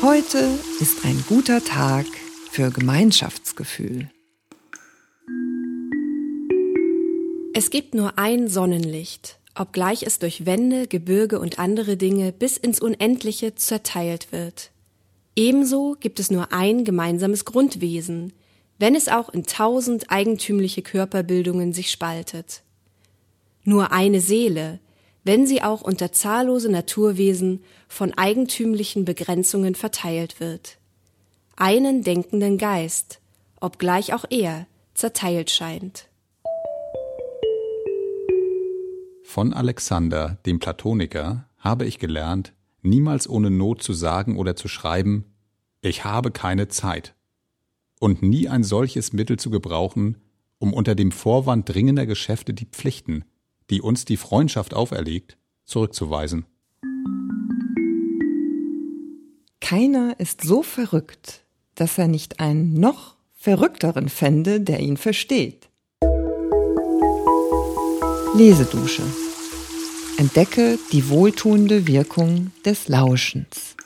Heute ist ein guter Tag für Gemeinschaftsgefühl. Es gibt nur ein Sonnenlicht, obgleich es durch Wände, Gebirge und andere Dinge bis ins Unendliche zerteilt wird. Ebenso gibt es nur ein gemeinsames Grundwesen, wenn es auch in tausend eigentümliche Körperbildungen sich spaltet. Nur eine Seele, wenn sie auch unter zahllose Naturwesen von eigentümlichen Begrenzungen verteilt wird. Einen denkenden Geist, obgleich auch er zerteilt scheint. Von Alexander, dem Platoniker, habe ich gelernt, niemals ohne Not zu sagen oder zu schreiben, ich habe keine Zeit, und nie ein solches Mittel zu gebrauchen, um unter dem Vorwand dringender Geschäfte die Pflichten, die uns die Freundschaft auferlegt, zurückzuweisen. Keiner ist so verrückt, dass er nicht einen noch verrückteren fände, der ihn versteht. Lesedusche. Entdecke die wohltuende Wirkung des Lauschens.